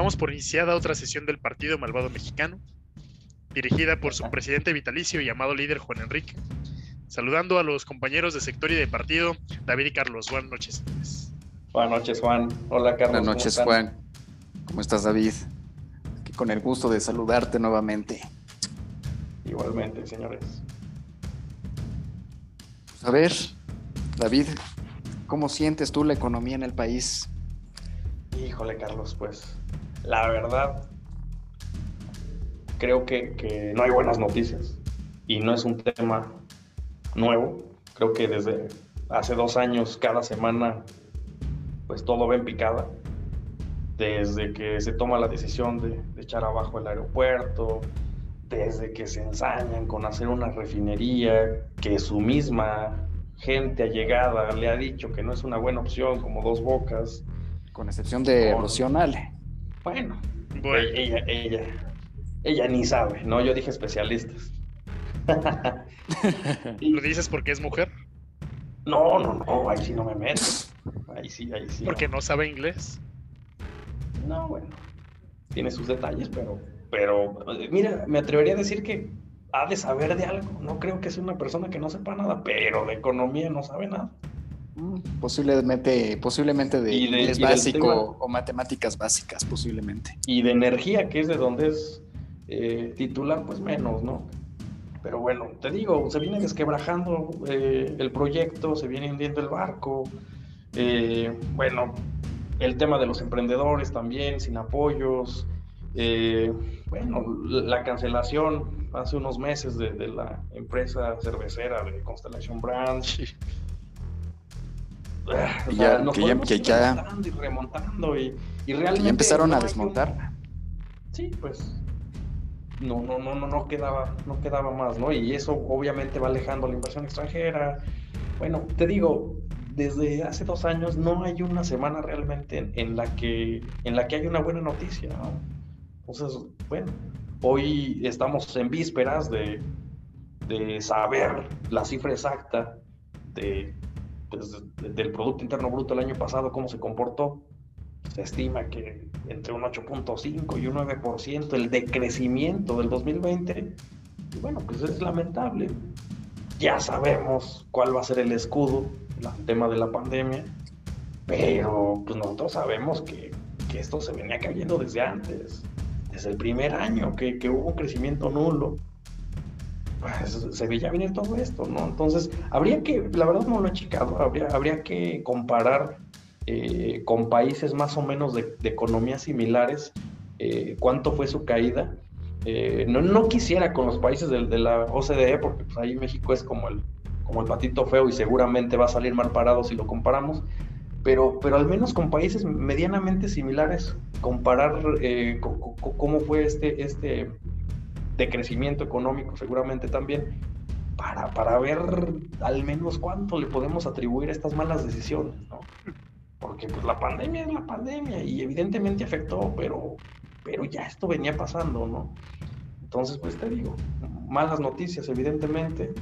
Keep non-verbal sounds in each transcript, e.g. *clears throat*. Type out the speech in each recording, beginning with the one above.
Damos por iniciada otra sesión del Partido Malvado Mexicano, dirigida por su presidente vitalicio y llamado líder Juan Enrique. Saludando a los compañeros de sector y de partido, David y Carlos. Buenas noches. Buenas noches, Juan. Hola, Carlos. Buenas noches, Juan. ¿Cómo estás, David? Aquí con el gusto de saludarte nuevamente. Igualmente, señores. Pues a ver, David, ¿cómo sientes tú la economía en el país? Híjole, Carlos, pues la verdad, creo que, no hay buenas noticias y no es un tema nuevo. Creo que desde hace dos años, cada semana, pues todo va en picada. Desde que se toma la decisión de, de echar abajo el aeropuerto, desde que se ensañan con hacer una refinería, que su misma gente allegada le ha dicho que no es una buena opción, como dos bocas. Con excepción de Emocional. Bueno, Ella, ella, ella ni sabe, ¿no? Yo dije especialistas. *laughs* ¿Lo dices porque es mujer? No, no, no, ahí sí no me meto. Ahí sí, ahí sí. ¿Porque no, sabe inglés? No, bueno, tiene sus detalles, pero, pero, mira, me atrevería a decir que ha de saber de algo. No creo que sea una persona que no sepa nada, pero de economía no sabe nada. Posiblemente, posiblemente de, inglés básico o matemáticas básicas, posiblemente. Y de energía, que es de donde es eh, titular, pues menos, ¿no? Pero bueno, te digo, se viene desquebrajando eh, el proyecto, se viene hundiendo el barco. Eh, bueno, el tema de los emprendedores también, sin apoyos. bueno, la cancelación hace unos meses de, de, la empresa cervecera de Constellation Ya, que ya, que ya, y remontando y, realmente ya empezaron a desmontar. Sí, pues no, no, no, no, no quedaba, no quedaba más, ¿no? Y eso obviamente va alejando la inversión extranjera. Bueno, te digo, desde hace dos años no hay una semana realmente en, la que en la que hay una buena noticia, ¿no? Entonces, bueno, hoy estamos en vísperas de, de saber la cifra exacta de pues, del Producto Interno Bruto el año pasado, cómo se comportó, se estima que entre un 8.5 y un 9% el decrecimiento del 2020, y bueno, pues es lamentable. Ya sabemos cuál va a ser el escudo, el tema de la pandemia, pero pues nosotros sabemos que, que esto se venía cayendo desde antes, desde el primer año, que, que hubo un crecimiento nulo pues, se veía venir todo esto, ¿no? Entonces, habría que, la verdad no lo he checado, habría, habría que comparar eh, con países más o menos de, economías similares eh, cuánto fue su caída. Eh, no, quisiera con los países de, la OCDE, porque pues, ahí México es como el, como el patito feo y seguramente va a salir mal parado si lo comparamos, pero, pero al menos con países medianamente similares, comparar cómo fue este, este de crecimiento económico seguramente también, para, para ver al menos cuánto le podemos atribuir a estas malas decisiones, ¿no? Porque pues la pandemia es la pandemia y evidentemente afectó, pero, pero ya esto venía pasando, ¿no? Entonces, pues te digo, malas noticias, evidentemente.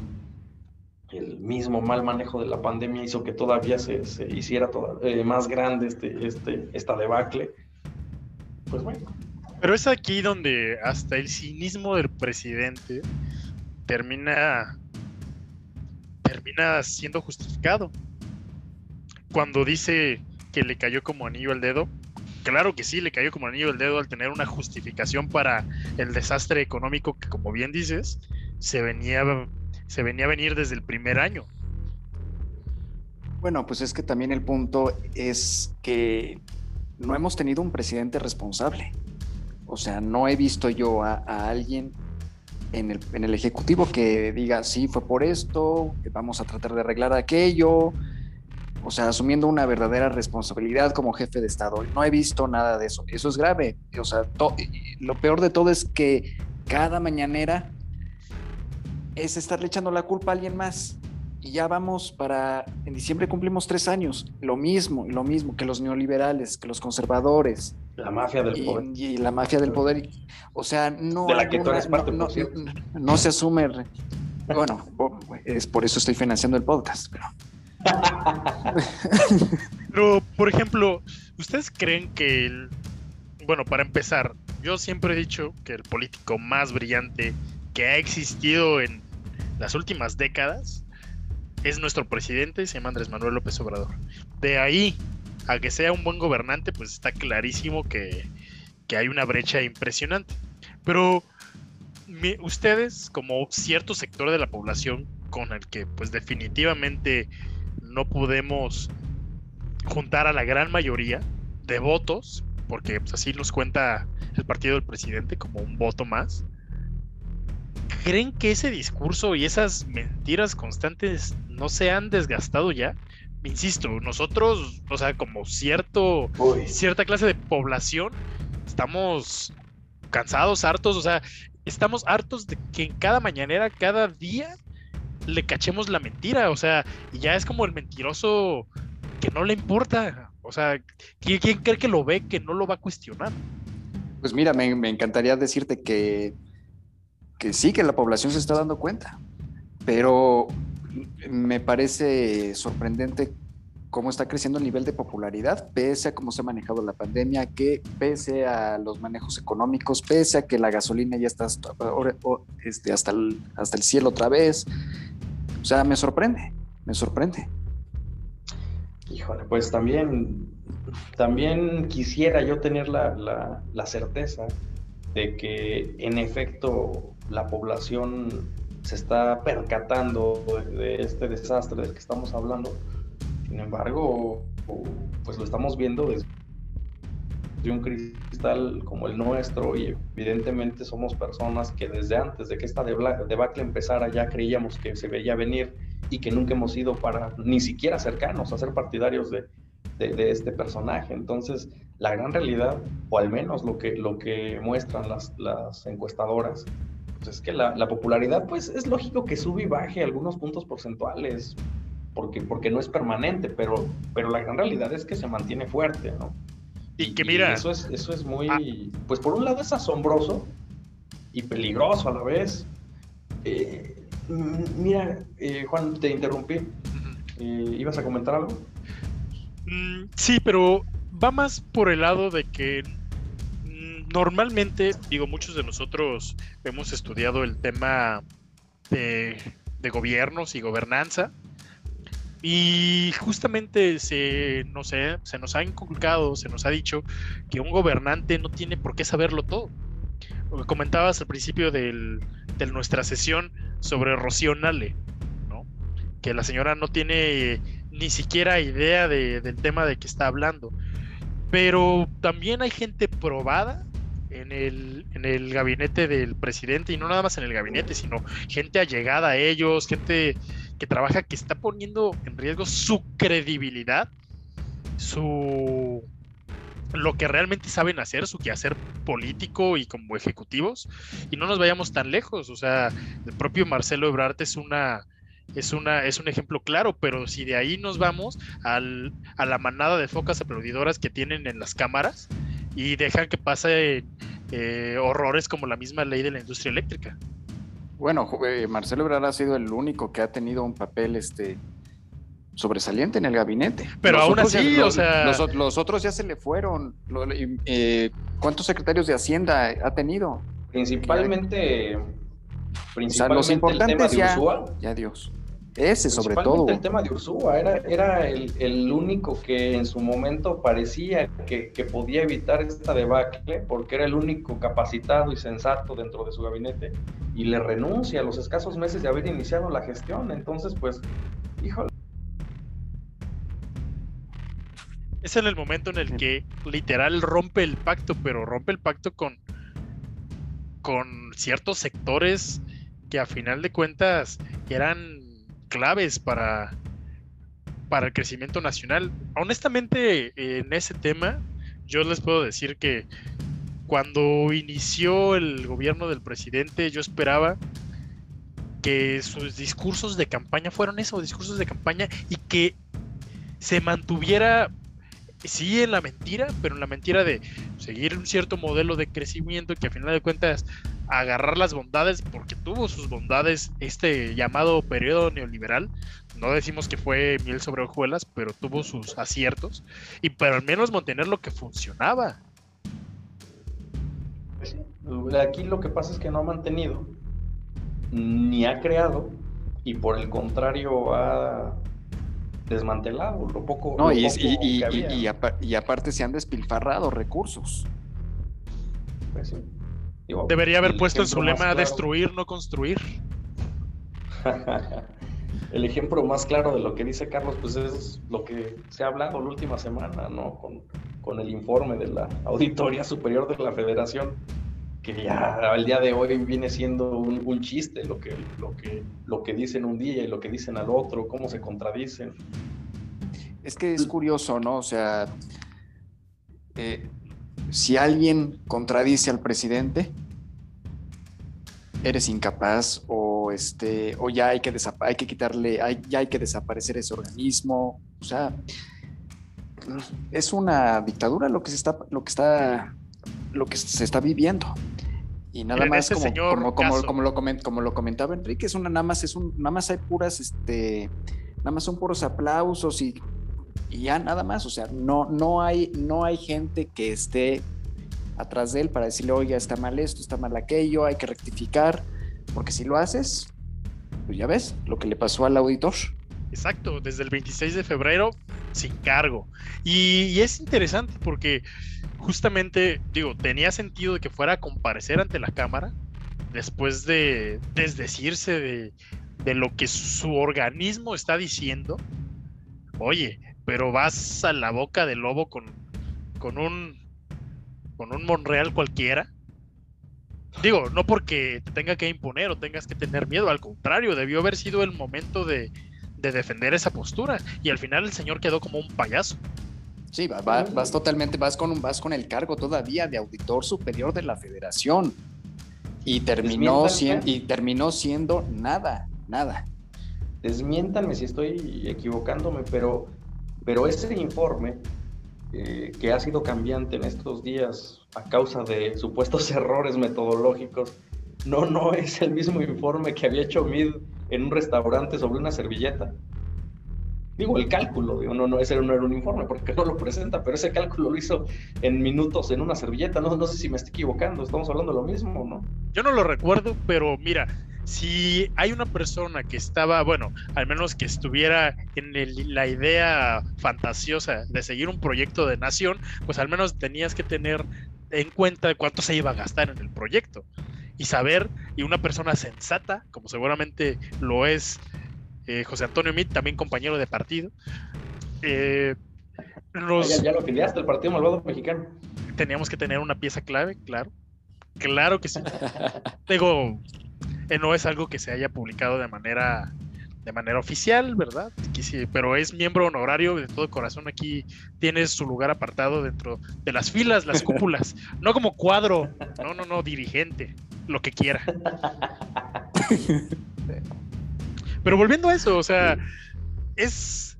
El mismo mal manejo de la pandemia hizo que todavía se, se hiciera eh, más grande este, este, esta debacle. Pues bueno, pero es aquí donde hasta el cinismo del presidente termina termina siendo justificado. Cuando dice que le cayó como anillo al dedo, claro que sí, le cayó como anillo al dedo al tener una justificación para el desastre económico que, como bien dices, se venía, se venía a venir desde el primer año. Bueno, pues es que también el punto es que no hemos tenido un presidente responsable. O sea, no he visto yo a, alguien en el, en el, Ejecutivo que diga, sí, fue por esto, vamos a tratar de arreglar aquello. O sea, asumiendo una verdadera responsabilidad como jefe de Estado. No he visto nada de eso. Eso es grave. O sea, lo peor de todo es que cada mañanera es estarle echando la culpa a alguien más y ya vamos para, en diciembre cumplimos tres años, lo mismo, lo mismo que los neoliberales, que los conservadores. La mafia del poder. Y, la mafia del poder. O sea, no... De la que tú eres parte, no, no, se asume... Bueno, es por eso estoy financiando el podcast, pero... *laughs* pero, por ejemplo, ¿ustedes creen que el, bueno, para empezar, yo siempre he dicho que el político más brillante que ha existido en las últimas décadas es nuestro presidente, se llama Andrés Manuel López Obrador. De ahí a que sea un buen gobernante, pues está clarísimo que, hay una brecha impresionante. Pero ustedes, como cierto sector de la población con el que pues definitivamente no podemos juntar a la gran mayoría de votos, porque pues, así nos cuenta el partido del presidente como un voto más, ¿creen que ese discurso y esas mentiras constantes no se han desgastado ya? Insisto, nosotros, o sea, como cierto, cierta clase de población, estamos cansados, hartos, o sea, estamos hartos de que en cada mañanera, cada día, le cachemos la mentira, o sea, y ya es como el mentiroso que no le importa, o sea, ¿quién, cree que lo ve, que no lo va a cuestionar? Pues mira, me, me encantaría decirte que que sí, que la población se está dando cuenta, pero me parece sorprendente cómo está creciendo el nivel de popularidad, pese a cómo se ha manejado la pandemia, que pese a los manejos económicos, pese a que la gasolina ya está este, hasta, el, hasta el cielo otra vez. O sea, me sorprende, me sorprende. Híjole, pues también, también quisiera yo tener la, la certeza de que en efecto la población se está percatando de, este desastre del que estamos hablando. Sin embargo, pues lo estamos viendo desde un cristal como el nuestro y evidentemente somos personas que desde antes de que esta debacle empezara ya creíamos que se veía venir y que nunca hemos ido para ni siquiera cercanos a ser partidarios de, de, este personaje. Entonces, la gran realidad, o al menos lo que, lo que muestran las, las encuestadoras, pues es que la, la, popularidad, pues es lógico que sube y baje algunos puntos porcentuales, porque, porque no es permanente, pero, pero la gran realidad es que se mantiene fuerte, ¿no? Y que mira. eso, es, eso es muy. Ah. Pues por un lado es asombroso y peligroso a la vez. Eh, mira, eh, Juan, te interrumpí. Eh, ¿Ibas a comentar algo? Mm, sí, pero va más por el lado de que normalmente, digo, muchos de nosotros hemos estudiado el tema de, gobiernos y gobernanza. Y justamente se, no sé, se nos ha inculcado, se nos ha dicho que un gobernante no tiene por qué saberlo todo. Comentabas al principio de nuestra sesión sobre Rocío Nale, ¿no? que la señora no tiene ni siquiera idea del tema de que está hablando. Pero también hay gente probada en el, en el gabinete del presidente, y no nada más en el gabinete, sino gente allegada a ellos, gente que trabaja, que está poniendo en riesgo su credibilidad, su lo que realmente saben hacer, su quehacer político y como ejecutivos, y no nos vayamos tan lejos, o sea, el propio Marcelo Ebrard es una es, una, es un ejemplo claro, pero si de ahí nos vamos al, a la manada de focas aplaudidoras que tienen en las cámaras, y dejan que pase eh, horrores como la misma ley de la industria eléctrica. Bueno, eh, Marcelo Ebrard ha sido el único que ha tenido un papel este sobresaliente en el gabinete. Pero aún así, o sea... Los, otros ya se le fueron. Eh, ¿Cuántos secretarios de Hacienda ha tenido? Principalmente... principalmente los importantes ya, ya Dios. Ese sobre todo. El tema de Ursúa era, era el, único que en su momento parecía que, podía evitar esta debacle porque era el único capacitado y sensato dentro de su gabinete y le renuncia a los escasos meses de haber iniciado la gestión. Entonces, pues, híjole. Es en el momento en el que literal rompe el pacto, pero rompe el pacto con, con ciertos sectores que a final de cuentas eran claves para, para el crecimiento nacional. Honestamente, en ese tema, yo les puedo decir que cuando inició el gobierno del presidente, yo esperaba que sus discursos de campaña fueran esos discursos de campaña y que se mantuviera sí en la mentira, pero en la mentira de seguir un cierto modelo de crecimiento que a final de cuentas agarrar las bondades, porque tuvo sus bondades este llamado periodo neoliberal. No decimos que fue miel sobre hojuelas, pero tuvo sus aciertos. Y pero al menos mantener lo que funcionaba. Pues aquí lo que pasa es que no ha mantenido, ni ha creado, y por el contrario ha desmantelado lo poco. No, y, y, aparte se han despilfarrado recursos. Pues Debería haber puesto en su lema destruir, no construir. *laughs* el ejemplo más claro de lo que dice Carlos, pues es lo que se ha hablado la última semana, ¿no? Con, con el informe de la Auditoría Superior de la Federación, que ya al día de hoy viene siendo un, chiste lo que, lo, que, lo que dicen un día y lo que dicen al otro, cómo se contradicen. Es que es curioso, ¿no? O sea, eh, si alguien contradice al presidente, eres incapaz o este o ya hay que hay que quitarle ya hay que desaparecer ese organismo. O sea es una dictadura lo que se está lo que está lo que se está viviendo. Y nada más como, como, como, lo como lo comentaba Enrique es una nada más es un nada más hay puras este nada más son puros aplausos y, y ya nada más o sea no no hay no hay gente que esté atrás de él para decirle, oye, está mal esto, está mal aquello, hay que rectificar, porque si lo haces, pues ya ves lo que le pasó al auditor. Exacto, desde el 26 de febrero sin cargo. Y, es interesante porque justamente, digo, tenía sentido de que fuera a comparecer ante la Cámara después de desdecirse de, de lo que su organismo está diciendo. Oye, pero vas a la boca del lobo con, con un con un Monreal cualquiera. Digo, no porque te tenga que imponer o tengas que tener miedo, al contrario, debió haber sido el momento de, defender esa postura. Y al final el señor quedó como un payaso. Sí, vas totalmente, vas con, un, vas con el cargo todavía de auditor superior de la federación. Y terminó, siendo, y terminó siendo nada, nada. Desmiéntanme si estoy equivocándome, pero, pero ese informe eh, que ha sido cambiante en estos días a causa de supuestos *laughs* errores metodológicos, no, no es el mismo informe que había hecho Mid en un restaurante sobre una servilleta. Digo, el cálculo, digo, no, no, ese no era un informe porque *laughs* no lo presenta, pero ese cálculo lo hizo en minutos en una servilleta. No, sé si me estoy equivocando, estamos hablando de lo mismo, ¿no? Yo no lo recuerdo, pero mira, si hay una persona que estaba, bueno, al menos que estuviera en la idea fantasiosa de seguir un proyecto de nación, pues al menos tenías que tener en cuenta cuánto se iba a gastar en el proyecto y saber, y una persona sensata, como seguramente lo es eh, José Antonio Mit, también compañero de partido, eh, ya, lo afiliaste el Partido Malvado Mexicano. Teníamos que tener una pieza clave, claro. Claro que sí. *laughs* Digo, eh, no es algo que se haya publicado de manera de manera oficial, ¿verdad? pero es miembro honorario de todo corazón. Aquí tienes su lugar apartado dentro de las filas, las cúpulas. *laughs* No como cuadro, no, no, no, dirigente, lo que quiera. Pero volviendo a eso, o sea, es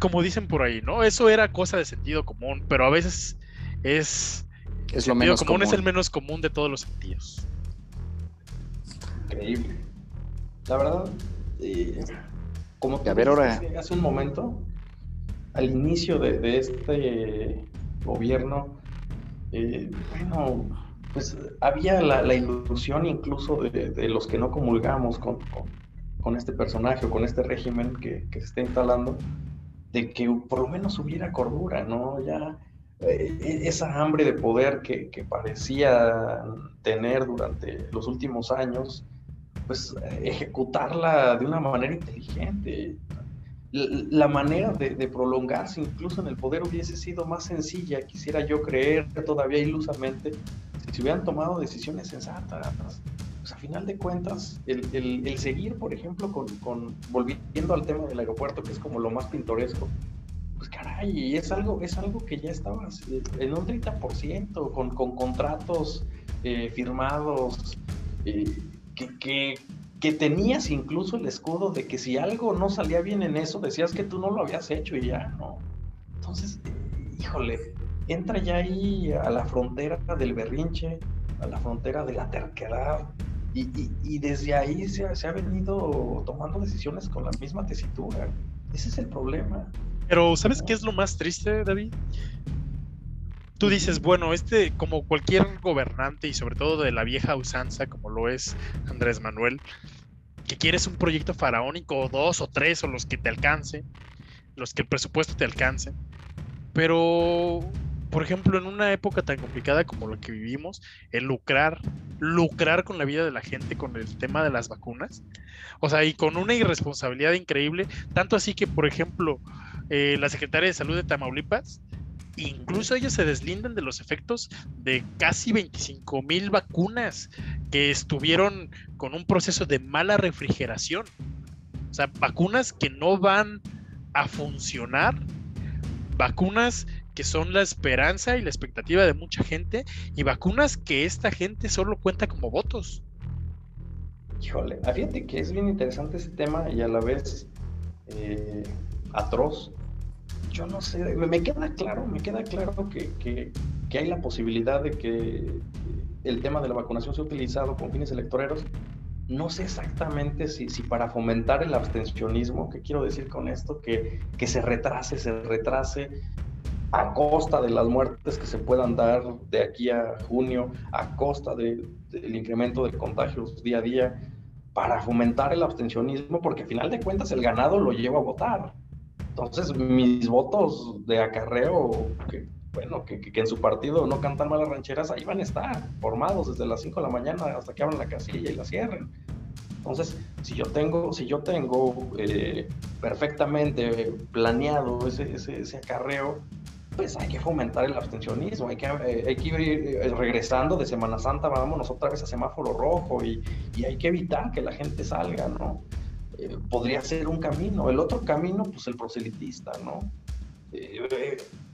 como dicen por ahí, ¿no? Eso era cosa de sentido común, pero a veces es. Es lo menos común, es el menos común de todos los sentidos increíble. La verdad, eh, como ver, ahora... hace un momento, al inicio de, este gobierno, eh, bueno, pues había la, ilusión incluso de, los que no comulgamos con, con, este personaje o con este régimen que, se está instalando, de que por lo menos hubiera cordura, ¿no? Ya eh, e, esa hambre de poder que, que, parecía tener durante los últimos años, pues ejecutarla de una manera inteligente. La, manera de, prolongarse incluso en el poder hubiese sido más sencilla, quisiera yo creer todavía ilusamente, si hubieran tomado decisiones sensatas. Pues a final de cuentas, el, seguir, por ejemplo, con, volviendo al tema del aeropuerto, que es como lo más pintoresco, pues caray, es algo, es algo que ya estaba en un 30%, con, con contratos eh, firmados. Eh, que, que, tenías incluso el escudo de que si algo no salía bien en eso, decías que tú no lo habías hecho y ya, ¿no? Entonces, híjole, entra ya ahí a la frontera del berrinche, a la frontera de la terquedad, y, y, desde ahí se, se, ha venido tomando decisiones con la misma tesitura. Ese es el problema. Pero, ¿sabes qué es lo más triste, David? Tú dices, bueno, este, como cualquier gobernante y sobre todo de la vieja usanza, como lo es Andrés Manuel, que quieres un proyecto faraónico o dos o tres o los que te alcance, los que el presupuesto te alcance, pero por ejemplo, en una época tan complicada como la que vivimos, el lucrar, lucrar con la vida de la gente con el tema de las vacunas, o sea, y con una irresponsabilidad increíble, tanto así que, por ejemplo, eh, la secretaria de Salud de Tamaulipas, incluso ellos se deslindan de los efectos de casi 25 mil vacunas que estuvieron con un proceso de mala refrigeración. O sea, vacunas que no van a funcionar, vacunas que son la esperanza y la expectativa de mucha gente, y vacunas que esta gente solo cuenta como votos. Híjole, fíjate que es bien interesante ese tema y a la vez eh, atroz. Yo no sé, me queda claro, me queda claro que, que, hay la posibilidad de que el tema de la vacunación sea utilizado con fines electoreros. No sé exactamente si, si para fomentar el abstencionismo, ¿qué quiero decir con esto? Que, que se retrase, se retrase a costa de las muertes que se puedan dar de aquí a junio, a costa del incremento de contagios día a día, para fomentar el abstencionismo, porque al final de cuentas el ganado lo lleva a votar. Entonces, mis votos de acarreo, que, bueno, que, en su partido no cantan malas rancheras, ahí van a estar, formados desde las 5 de la mañana hasta que abran la casilla y la cierren. Entonces, si yo tengo, si yo tengo eh, perfectamente planeado ese, ese, ese acarreo, pues hay que fomentar el abstencionismo, hay que, eh, hay que ir eh, regresando de Semana Santa, vámonos otra vez a semáforo rojo y, y hay que evitar que la gente salga, ¿no? Eh, podría ser un camino. El otro camino, pues el proselitista, ¿no?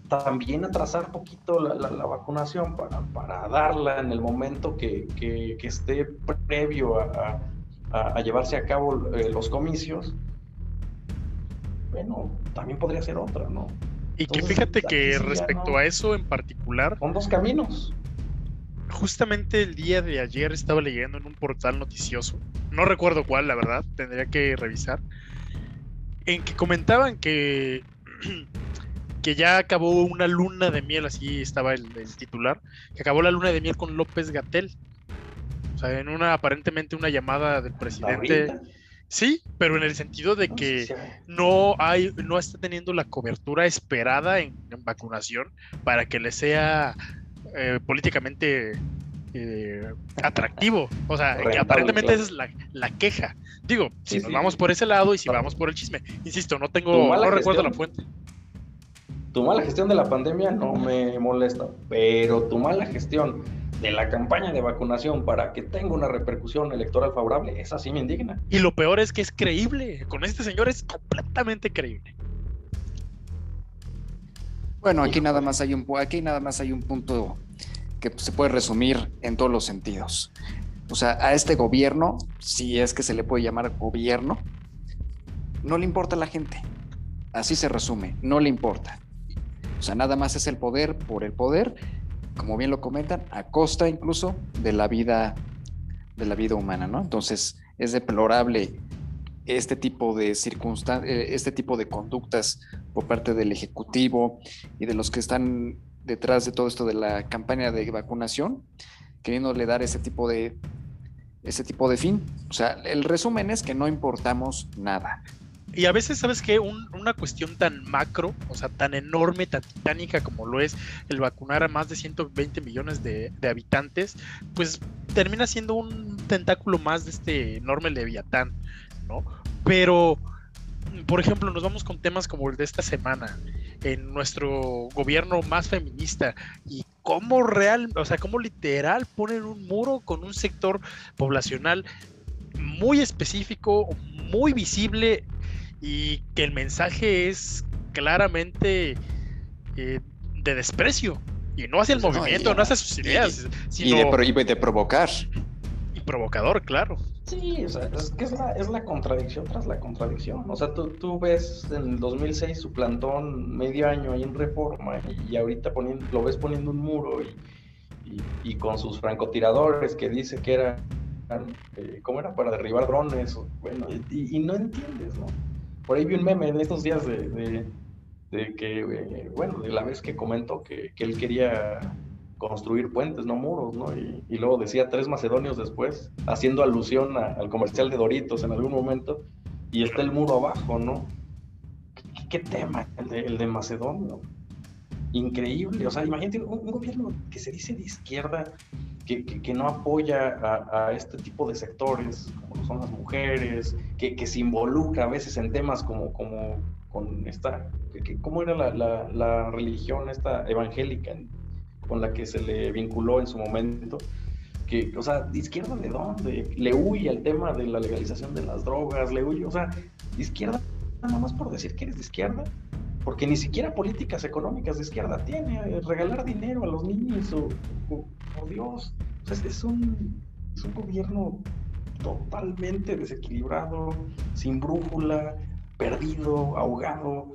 también atrasar poquito la, la, vacunación para, para, darla en el momento que, que, que esté previo a, a, a, llevarse a cabo los comicios. Bueno, también podría ser otra, ¿no? Y que fíjate que respecto a eso en particular. Son dos caminos. Justamente el día de ayer estaba leyendo en un portal noticioso, no recuerdo cuál, la verdad, tendría que revisar, en que comentaban que, *clears throat* que ya acabó una luna de miel, así estaba el, el titular, que acabó la luna de miel con López Gatel. O sea, en una aparentemente una llamada del presidente. Sí, pero en el sentido de que no hay, no está teniendo la cobertura esperada en, vacunación para que le sea eh, políticamente eh, atractivo. O sea, aparentemente esa es la, queja. Digo, si nos vamos por ese lado y si vamos por el chisme, insisto, no tengo, no recuerdo la fuente. Tu mala gestión de la pandemia no me molesta, pero tu mala gestión de la campaña de vacunación para que tenga una repercusión electoral favorable, esa sí me indigna. Y lo peor es que es creíble, con este señor es completamente creíble. Bueno, aquí nada más hay un aquí nada más hay un punto que se puede resumir en todos los sentidos. O sea, a este gobierno, si es que se le puede llamar gobierno, no le importa a la gente. Así se resume, no le importa. O sea, nada más es el poder por el poder como bien lo comentan, a costa incluso de la vida, de la vida humana, ¿no? Entonces, es deplorable este tipo de circunstancias, eh, este tipo de conductas por parte del Ejecutivo y de los que están detrás de todo esto de la campaña de vacunación, queriéndole dar ese tipo de ese tipo de fin. O sea, el resumen es que no importamos nada. Y a veces, ¿sabes qué? una cuestión tan macro, o sea, tan enorme, tan titánica como lo es el vacunar a más de 120 millones de, habitantes, pues termina siendo un tentáculo más de este enorme leviatán, ¿no? Pero, por ejemplo, nos vamos con temas como el de esta semana, en nuestro gobierno más feminista, y cómo real, o sea, cómo literal ponen un muro con un sector poblacional muy específico, muy visible y que el mensaje es claramente eh, de desprecio y no hacia el movimiento, no, hacia sus ideas, y, de, y de provocar. Y provocador, claro. Sí, o sea, es que es la, es la contradicción tras la contradicción. O sea, tú, tú ves en el 2006 su plantón medio año ahí en reforma y ahorita poniendo, lo ves poniendo un muro y, y, con sus francotiradores que dice que era, eh, ¿cómo era? Para derribar drones. Bueno, y, y no entiendes, ¿no? Por ahí vi un meme en estos días de, de que, eh, bueno, de la vez que comentó que, que, él quería construir puentes, no muros, ¿no? Y, luego decía tres macedonios después, haciendo alusión al comercial de Doritos en algún momento, y está el muro abajo, ¿no? ¿Qué, tema el de, el de Macedonio? Increíble, o sea, imagínate un, gobierno que se dice de izquierda, que, que, no apoya a, a, este tipo de sectores, como son las mujeres, que, que se involucra a veces en temas como, como con esta, ¿cómo era la, la, la, religión esta evangélica con la que se le vinculó en su momento? Que, o sea, ¿de izquierda de dónde? Le huye al tema de la legalización de las drogas, le huye, o sea, ¿de izquierda nada más por decir que eres de izquierda? Porque ni siquiera políticas económicas de izquierda tiene, eh, regalar dinero a los niños, o, o Dios, o sea, es un, es un gobierno totalmente desequilibrado, sin brújula, perdido, ahogado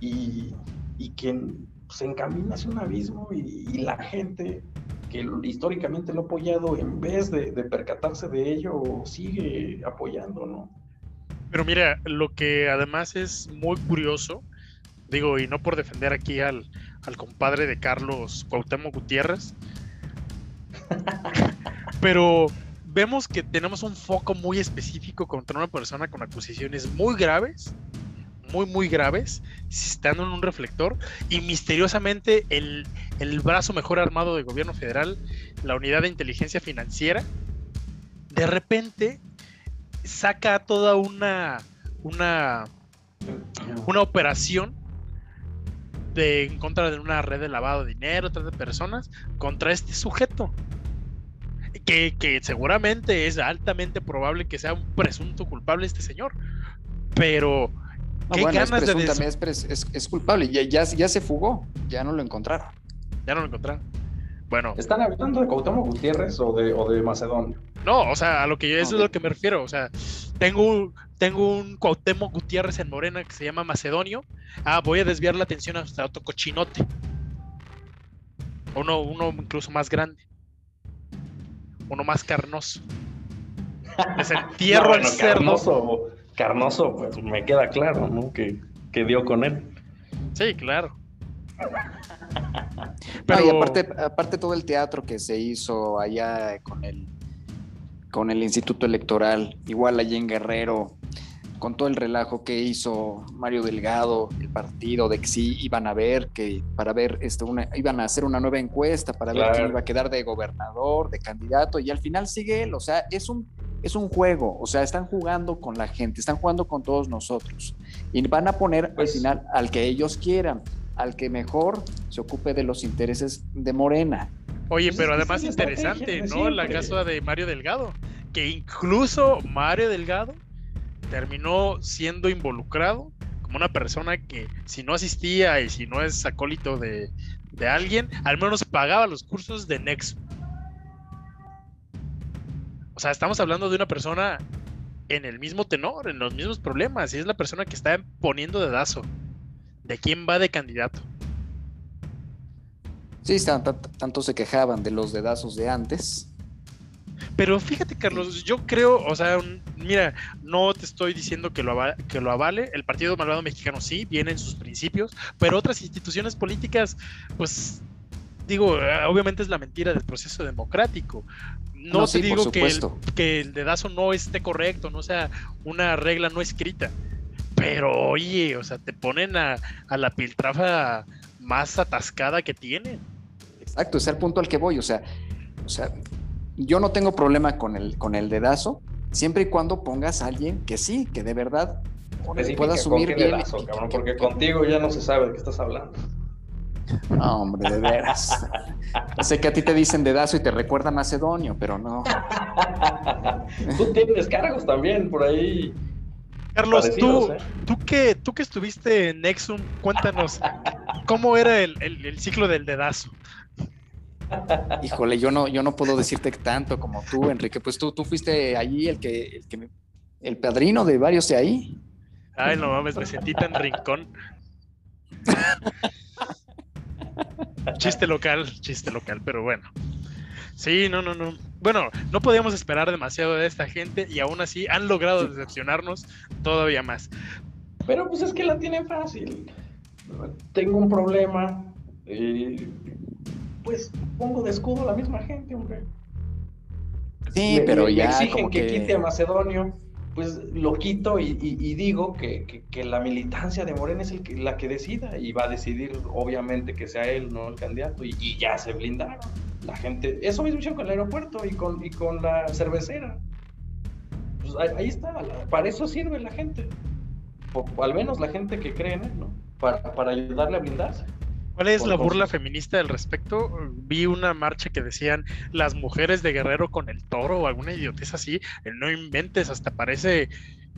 y, y que se encamina hacia un abismo y, y, la gente que históricamente lo ha apoyado, en vez de, de, percatarse de ello, sigue apoyando, ¿no? Pero mira, lo que además es muy curioso, digo, y no por defender aquí al, al compadre de Carlos Cuauhtémoc Gutiérrez, *laughs* pero vemos que tenemos un foco muy específico contra una persona con acusaciones muy graves, muy, muy graves, estando en un reflector, y misteriosamente el, el brazo mejor armado del gobierno federal, la unidad de inteligencia financiera, de repente saca toda una, una, una operación de, en contra de una red de lavado de dinero, de personas, contra este sujeto que, que, seguramente es altamente probable que sea un presunto culpable este señor. Pero, ¿qué no, bueno, ganas es de des... es, es, es, culpable, ya, ya, ya, se fugó, ya no lo encontraron. Ya no lo encontraron. Bueno. ¿Están hablando de Cuauhtémoc Gutiérrez o de, o de Macedonio? No, o sea, a lo que yo, eso okay. es lo que me refiero. O sea, tengo un, tengo un Cuauhtémoc Gutiérrez en Morena que se llama Macedonio. Ah, voy a desviar la atención hasta otro cochinote. Uno, uno incluso más grande uno más carnoso. *laughs* Les entierro no, bueno, el cerdo. Carnoso, carnoso, pues me queda claro, ¿no? Que, que dio con él. Sí, claro. *laughs* Pero... No, y aparte, aparte todo el teatro que se hizo allá con el con el Instituto Electoral, igual allí en Guerrero, con todo el relajo que hizo Mario Delgado, el partido de que sí iban a ver, que para ver, este, una, iban a hacer una nueva encuesta para claro. ver quién iba a quedar de gobernador, de candidato, y al final sigue él, o sea, es un, es un juego, o sea, están jugando con la gente, están jugando con todos nosotros, y van a poner pues, al final al que ellos quieran, al que mejor se ocupe de los intereses de Morena. Oye, pero además sí, interesante, ¿no? La caso de Mario Delgado, que incluso Mario Delgado terminó siendo involucrado como una persona que si no asistía y si no es acólito de, de alguien, al menos pagaba los cursos de Nexo. O sea, estamos hablando de una persona en el mismo tenor, en los mismos problemas, y es la persona que está poniendo dedazo de quién va de candidato. Sí, tanto se quejaban de los dedazos de antes, pero fíjate, Carlos, yo creo, o sea, mira, no te estoy diciendo que lo, avale, que lo avale. El Partido Malvado Mexicano sí, viene en sus principios, pero otras instituciones políticas, pues, digo, obviamente es la mentira del proceso democrático. No, no te sí, digo que el, que el dedazo no esté correcto, no sea una regla no escrita. Pero oye, o sea, te ponen a, a la piltrafa más atascada que tienen. Exacto, es el punto al que voy. O sea, o sea, yo no tengo problema con el, con el dedazo, siempre y cuando pongas a alguien que sí, que de verdad pueda asumir bien. Dedazo, cabrón, porque contigo ya no se sabe de qué estás hablando. No, hombre, de veras. sé que a ti te dicen dedazo y te recuerda Macedonio, pero no. tú tienes cargos también por ahí. Carlos, tú, ¿eh? tú, que, tú que estuviste en Nexum, cuéntanos, ¿cómo era el, el, el ciclo del dedazo? Híjole, yo no, yo no puedo decirte tanto como tú, Enrique. Pues tú, tú fuiste allí el que, el que me, el padrino de varios de ahí. Ay, no mames, me sentí tan rincón. *laughs* chiste local, chiste local, pero bueno. Sí, no, no, no. Bueno, no podíamos esperar demasiado de esta gente y aún así han logrado decepcionarnos todavía más. Pero pues es que la tienen fácil. tengo un problema, eh, pues pongo de escudo a la misma gente, hombre. Sí, pero ya. exigen que... quite a Macedonio, pues lo quito y, digo que, la militancia de Morena es el la que decida y va a decidir, obviamente, que sea él, no el candidato, y, ya se blindaron. La gente, eso mismo con el aeropuerto y con, y con la cervecera. Pues ahí, está, para eso sirve la gente. O, al menos la gente que cree en él, ¿no? Para, para ayudarle a blindarse. ¿Cuál es la burla feminista del respecto? Vi una marcha que decían las mujeres de Guerrero con el toro o alguna idiotez así. no inventes, hasta parece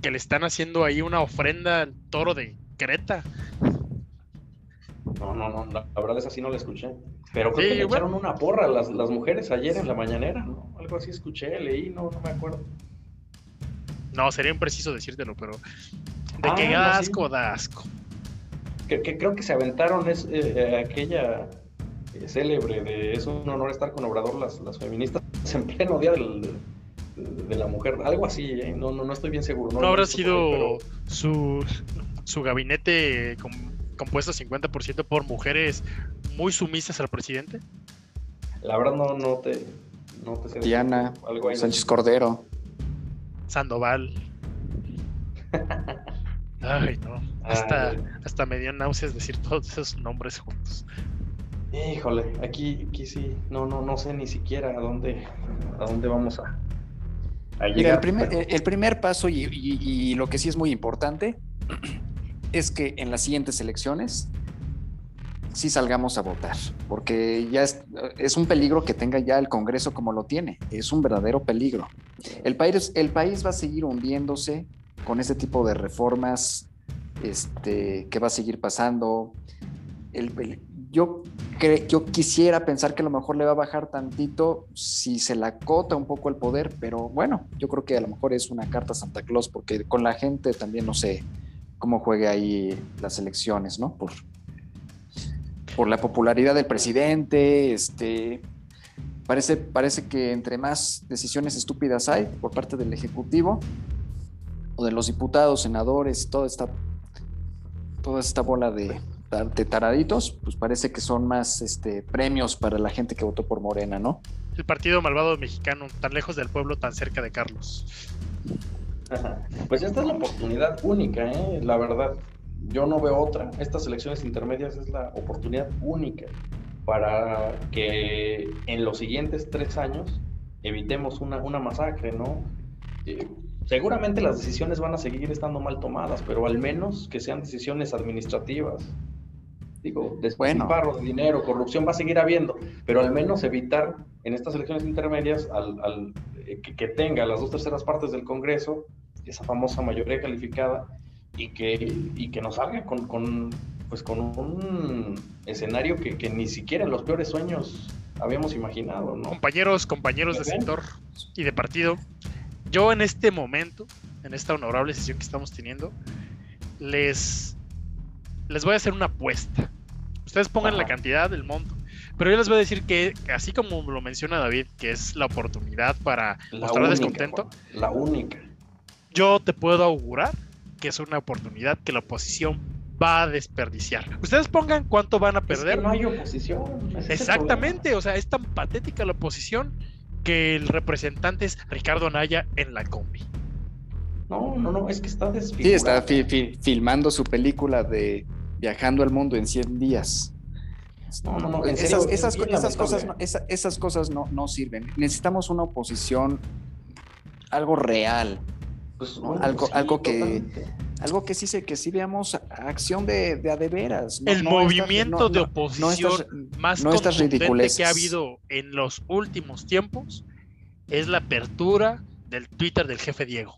que le están haciendo ahí una ofrenda al toro de Creta. No, no, no, la, verdad es así no la escuché. Pero creo que le echaron una porra las, las mujeres ayer en la mañanera, ¿no? Algo así escuché, leí, no, no me acuerdo. No, sería impreciso decírtelo, pero de qué ah, asco da asco que, creo que se aventaron es eh, eh, aquella eh, célebre de es un honor estar con Obrador las, las feministas *laughs* en pleno día de la mujer, algo así, no, no, no estoy bien seguro. ¿No, habrá sido su, su gabinete compuesto 50% por mujeres muy sumisas al presidente? La verdad no, no te, no te sé. Diana, algo Sánchez Cordero. Sandoval. *laughs* Ay, no. Hasta, hasta me dio náuseas decir todos esos nombres juntos. Híjole, aquí, aquí sí, no, no, no sé ni siquiera a dónde, a dónde vamos a, llegar. el, primer, el primer paso y, lo que sí es muy importante *clears throat* es que en las siguientes elecciones sí salgamos a votar, porque ya es, es, un peligro que tenga ya el Congreso como lo tiene, es un verdadero peligro. El país, el país va a seguir hundiéndose con ese tipo de reformas este, que va a seguir pasando. El, yo, yo quisiera pensar que a lo mejor le va a bajar tantito si se la cota un poco el poder, pero bueno, yo creo que a lo mejor es una carta Santa Claus, porque con la gente también no sé cómo juegue ahí las elecciones, ¿no? Por, por la popularidad del presidente, este, parece, parece que entre más decisiones estúpidas hay por parte del Ejecutivo o de los diputados, senadores, toda esta toda esta bola de, de taraditos, pues parece que son más este, premios para la gente que votó por Morena, ¿no? El partido malvado mexicano, tan lejos del pueblo, tan cerca de Carlos. Pues esta es la oportunidad única, ¿eh? la verdad. Yo no veo otra. Estas elecciones intermedias es la oportunidad única para que en los siguientes tres años evitemos una, una masacre, ¿no? Eh, Seguramente las decisiones van a seguir estando mal tomadas, pero al menos que sean decisiones administrativas. Digo, despilfarro de dinero, corrupción va a seguir habiendo, pero al menos evitar en estas elecciones intermedias al, eh, que, tenga las dos terceras partes del Congreso, esa famosa mayoría calificada, y que, y que nos salga con, con, pues con un escenario que, que, ni siquiera en los peores sueños habíamos imaginado. ¿no? Compañeros, compañeros de sector y de partido, yo en este momento, en esta honorable sesión que estamos teniendo, les, les voy a hacer una apuesta. Ustedes pongan la cantidad, del monto. Pero yo les voy a decir que, así como lo menciona David, que es la oportunidad para mostrar descontento. La única. Yo te puedo augurar que es una oportunidad que la oposición va a desperdiciar. Ustedes pongan cuánto van a perder. no hay oposición. Exactamente, o sea, es tan patética la oposición que el representante es Ricardo Naya en la combi. No, no, no, es que está Sí, está filmando su película de Viajando al Mundo en 100 días. No, no, no. esas, esas, cosas, no, esas cosas no, no sirven. Necesitamos una oposición, algo real. Pues, algo, algo que algo que sí sé que sí veamos acción de, de a de veras. el movimiento de oposición más contundente que ha habido en los últimos tiempos es la apertura del Twitter del jefe Diego.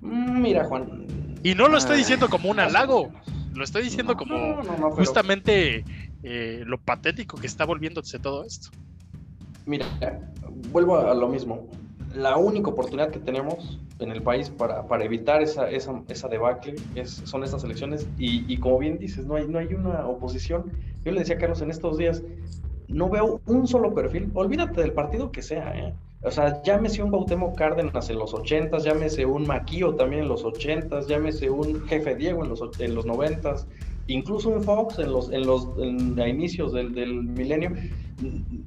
Mm, mira, Juan. Y no lo estoy diciendo como un halago, lo estoy diciendo como justamente eh, lo patético que está volviéndose todo esto. Mira, vuelvo a lo mismo la única oportunidad que tenemos en el país para, para evitar esa, esa, esa debacle es, son estas elecciones y, y, como bien dices, no hay, no hay una oposición. Yo le decía a Carlos en estos días, no veo un solo perfil, olvídate del partido que sea, ¿eh? O sea, llámese un Bautemo Cárdenas en los 80 llámese un Maquío también en los 80 llámese un Jefe Diego en los, en los 90 incluso un Fox en los, en los a inicios del, del milenio,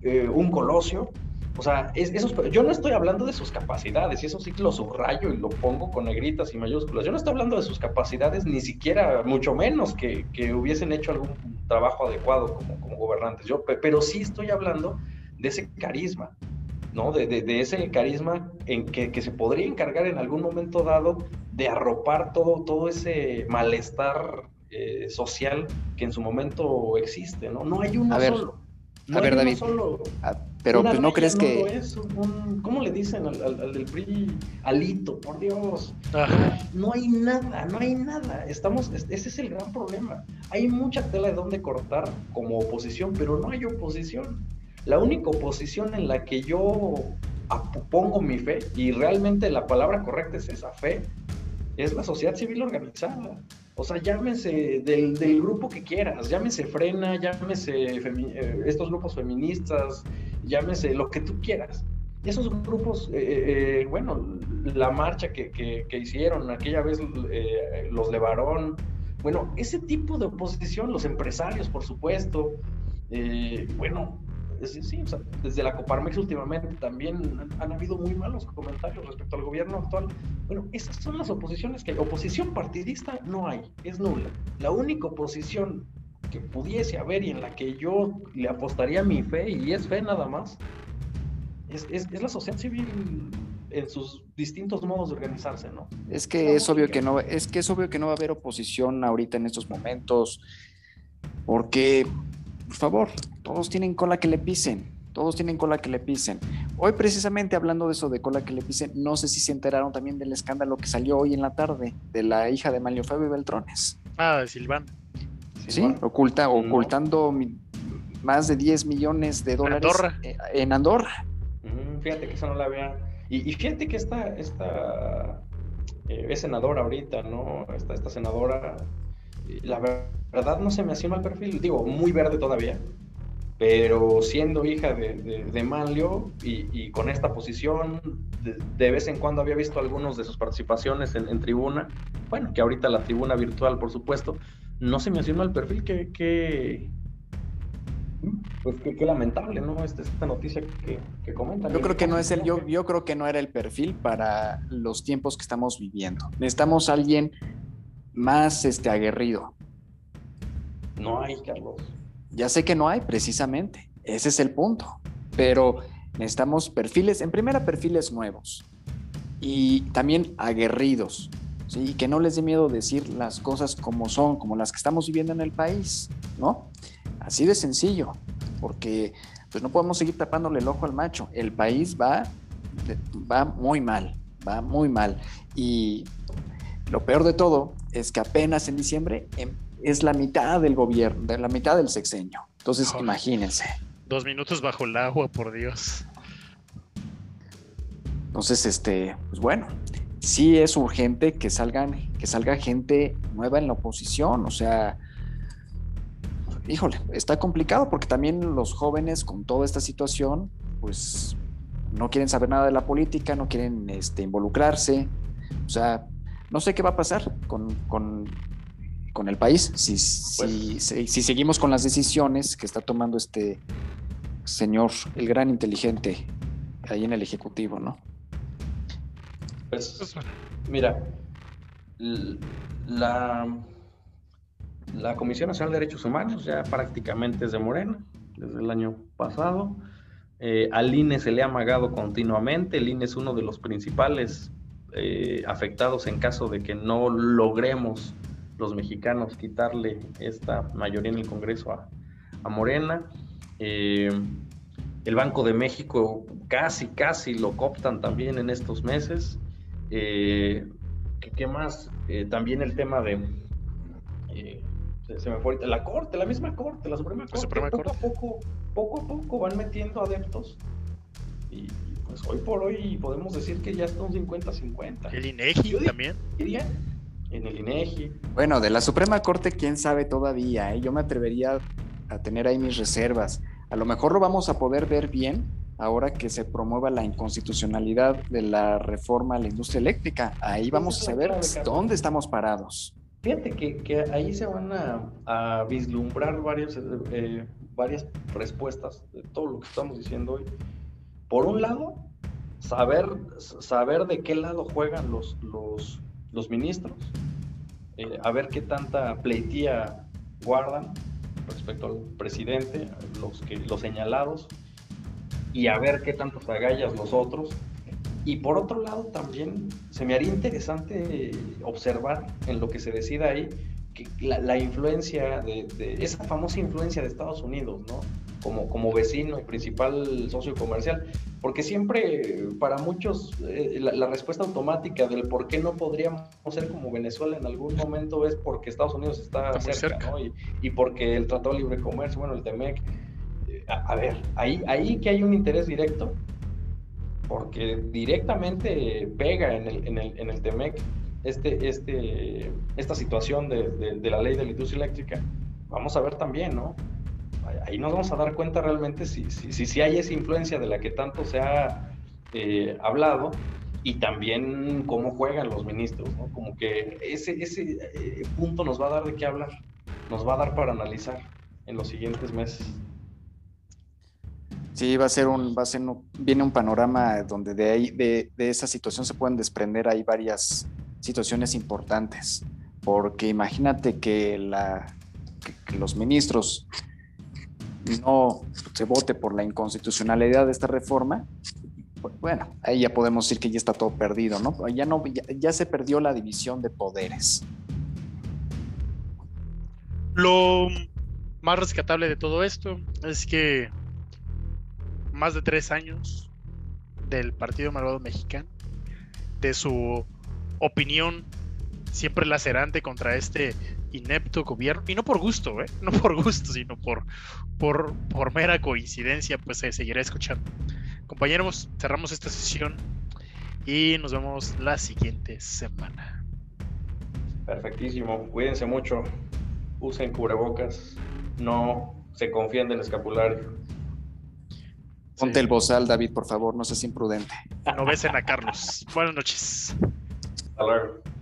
eh, un Colosio. O sea, esos, yo no estoy hablando de sus capacidades, y eso sí que lo subrayo y lo pongo con negritas y mayúsculas. Yo no estoy hablando de sus capacidades, ni siquiera, mucho menos que, que hubiesen hecho algún trabajo adecuado como, como gobernantes. Yo, pero sí estoy hablando de ese carisma, ¿no? De, de, ese carisma en que, que, se podría encargar en algún momento dado de arropar todo, todo ese malestar eh, social que en su momento existe, ¿no? No hay uno solo. A ver, David. Ah, pero pues no crees que. ¿Cómo le dicen al, del PRI? Alito, por Dios. No, hay nada, no hay nada. Estamos, ese es el gran problema. Hay mucha tela de donde cortar como oposición, pero no hay oposición. La única oposición en la que yo pongo mi fe, y realmente la palabra correcta es esa fe, es la sociedad civil organizada. O sea, llámese del, grupo que quieras, llámese Frena, llámese eh, estos grupos feministas, llámese lo que tú quieras. Esos grupos, eh, eh, bueno, la marcha que, que, hicieron aquella vez, los de Varón, bueno, ese tipo de oposición, los empresarios, por supuesto, bueno, sí, desde la Coparmex últimamente también han, habido muy malos comentarios respecto al gobierno actual. Bueno, esas son las oposiciones que hay. Oposición partidista no hay, es nula. La única oposición que pudiese haber y en la que yo le apostaría mi fe, y es fe nada más, es, es, la sociedad civil en sus distintos modos de organizarse, ¿no? Es que es obvio que no, es que es obvio que no va a haber oposición ahorita en estos momentos, porque por favor, todos tienen cola que le pisen, todos tienen cola que le pisen. Hoy precisamente hablando de eso de cola que le pisen, no sé si se enteraron también del escándalo que salió hoy en la tarde de la hija de Mario Fabio Beltrones. Ah, de Silván. Sí, oculta, ocultando más de 10 millones de dólares Andorra. Eh, en Andorra. fíjate que eso no la vea. Y, fíjate que esta, esta eh, es senadora ahorita, ¿no? Esta, esta senadora la verdad no se me hacía mal perfil, digo, muy verde todavía, pero siendo hija de, de, Manlio y, con esta posición, de, vez en cuando había visto algunos de sus participaciones en, tribuna, bueno, que ahorita la tribuna virtual, por supuesto, no se me hacía mal perfil, que, que pues qué, lamentable, ¿no? Esta, esta noticia que, que comentan. Yo creo que no es el, yo, yo creo que no era el perfil para los tiempos que estamos viviendo. Necesitamos alguien más este, aguerrido. No hay, Carlos. Ya sé que no hay, precisamente. Ese es el punto. Pero necesitamos perfiles, en primera perfiles nuevos y también aguerridos, ¿sí? Y que no les dé miedo decir las cosas como son, como las que estamos viviendo en el país, ¿no? Así de sencillo, porque pues no podemos seguir tapándole el ojo al macho. El país va, va muy mal, va muy mal. Y lo peor de todo es que apenas en diciembre em, es la mitad del gobierno, de la mitad del sexenio. Entonces, imagínense. Dos minutos bajo el agua, por Dios. Entonces, este, pues bueno, sí es urgente que salgan, que salga gente nueva en la oposición. O sea, híjole, está complicado porque también los jóvenes con toda esta situación, pues no quieren saber nada de la política, no quieren este, involucrarse. O sea, no sé qué va a pasar con, el país si, pues si, seguimos con las decisiones que está tomando este señor, el gran inteligente, ahí en el Ejecutivo, ¿no? Pues, mira, la, la Comisión Nacional de Derechos Humanos ya prácticamente es de Morena, desde el año pasado. Eh, al INE se le ha amagado continuamente, el INE es uno de los principales eh, afectados en caso de que no logremos los mexicanos quitarle esta mayoría en el Congreso a, Morena. Eh, el Banco de México casi, casi lo cooptan también en estos meses. Eh, ¿qué, más? también el tema de... Se, me fue la Corte, la misma Corte, la Suprema Corte. poco, A poco, poco a poco van metiendo adeptos y, pues, hoy por hoy podemos decir que ya está un 50-50. El INEGI también. En el INEGI. Bueno, de la Suprema Corte, quién sabe todavía, ¿eh? yo me atrevería a tener ahí mis reservas. A lo mejor lo vamos a poder ver bien ahora que se promueva la inconstitucionalidad de la reforma a la industria eléctrica. Ahí vamos a saber dónde estamos parados. Fíjate que, ahí se van a, vislumbrar varios, eh, varias respuestas de todo lo que estamos diciendo hoy. Por un lado, saber, saber de qué lado juegan los, los, ministros, eh, a ver qué tanta pleitía guardan respecto al presidente, los, que, los señalados, y a ver qué tantos agallas los otros. Y por otro lado, también se me haría interesante observar en lo que se decida ahí que la, influencia de, esa famosa influencia de Estados Unidos, ¿no? Como, como vecino y principal socio comercial, porque siempre para muchos eh, la, respuesta automática del por qué no podríamos ser como Venezuela en algún momento es porque Estados Unidos está, cerca, ¿no? Y, y, porque el Tratado de Libre Comercio, bueno, el TEMEC, eh, a, ver, ahí, ahí que hay un interés directo, porque directamente pega en el, en el, en el TEMEC este, este, esta situación de, la ley de la industria eléctrica, vamos a ver también, ¿no? Ahí nos vamos a dar cuenta realmente si, si, si, hay esa influencia de la que tanto se ha eh, hablado y también cómo juegan los ministros, ¿no? Como que ese, ese eh, punto nos va a dar de qué hablar, nos va a dar para analizar en los siguientes meses. Sí, va a ser un, va a ser viene un panorama donde de ahí, de, de esa situación se pueden desprender ahí varias situaciones importantes, porque imagínate que, la, los ministros no se vote por la inconstitucionalidad de esta reforma, pues, bueno, ahí ya podemos decir que ya está todo perdido, ¿no? Ya, no ya, se perdió la división de poderes. Lo más rescatable de todo esto es que más de tres años del Partido Malvado Mexicano, de su opinión siempre lacerante contra este inepto gobierno, y no por gusto, ¿eh? no por gusto, sino por, por, por mera coincidencia, pues se seguirá escuchando. Compañeros, cerramos esta sesión y nos vemos la siguiente semana. Perfectísimo, cuídense mucho, usen cubrebocas, no se confíen del escapulario. Ponte el bozal, David, por favor, no seas imprudente. No besen a Carlos. Buenas noches. Hello.